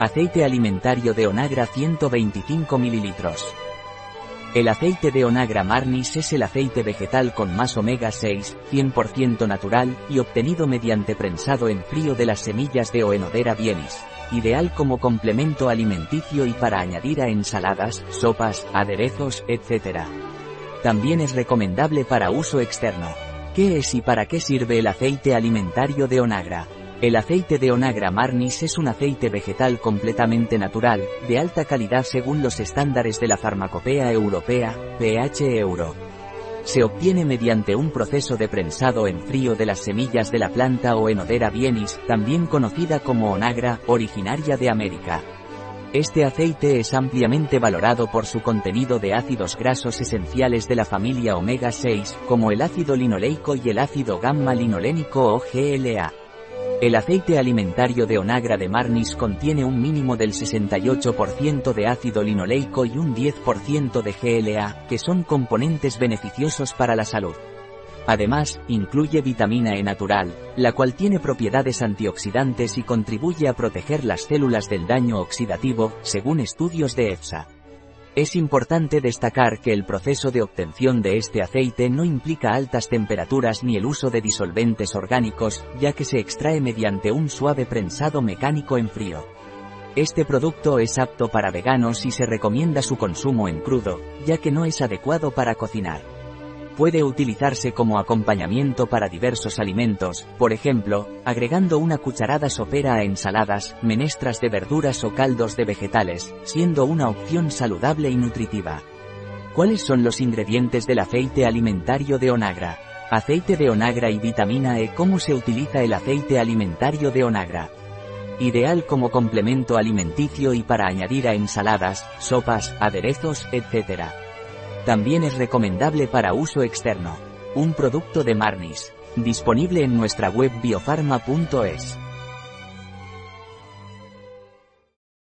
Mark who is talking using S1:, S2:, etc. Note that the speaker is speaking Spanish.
S1: Aceite alimentario de Onagra 125 ml. El aceite de Onagra Marnis es el aceite vegetal con más omega 6, 100% natural, y obtenido mediante prensado en frío de las semillas de Oenodera bienis, ideal como complemento alimenticio y para añadir a ensaladas, sopas, aderezos, etc. También es recomendable para uso externo. ¿Qué es y para qué sirve el aceite alimentario de Onagra? El aceite de Onagra marnis es un aceite vegetal completamente natural, de alta calidad según los estándares de la Farmacopea Europea, PH Euro. Se obtiene mediante un proceso de prensado en frío de las semillas de la planta o enodera bienis, también conocida como Onagra, originaria de América. Este aceite es ampliamente valorado por su contenido de ácidos grasos esenciales de la familia omega 6, como el ácido linoleico y el ácido gamma-linolénico o GLA. El aceite alimentario de Onagra de Marnis contiene un mínimo del 68% de ácido linoleico y un 10% de GLA, que son componentes beneficiosos para la salud. Además, incluye vitamina E natural, la cual tiene propiedades antioxidantes y contribuye a proteger las células del daño oxidativo, según estudios de EFSA. Es importante destacar que el proceso de obtención de este aceite no implica altas temperaturas ni el uso de disolventes orgánicos, ya que se extrae mediante un suave prensado mecánico en frío. Este producto es apto para veganos y se recomienda su consumo en crudo, ya que no es adecuado para cocinar puede utilizarse como acompañamiento para diversos alimentos, por ejemplo, agregando una cucharada sopera a ensaladas, menestras de verduras o caldos de vegetales, siendo una opción saludable y nutritiva. ¿Cuáles son los ingredientes del aceite alimentario de Onagra? Aceite de Onagra y vitamina E. ¿Cómo se utiliza el aceite alimentario de Onagra? Ideal como complemento alimenticio y para añadir a ensaladas, sopas, aderezos, etc. También es recomendable para uso externo. Un producto de Marnis. Disponible en nuestra web biofarma.es.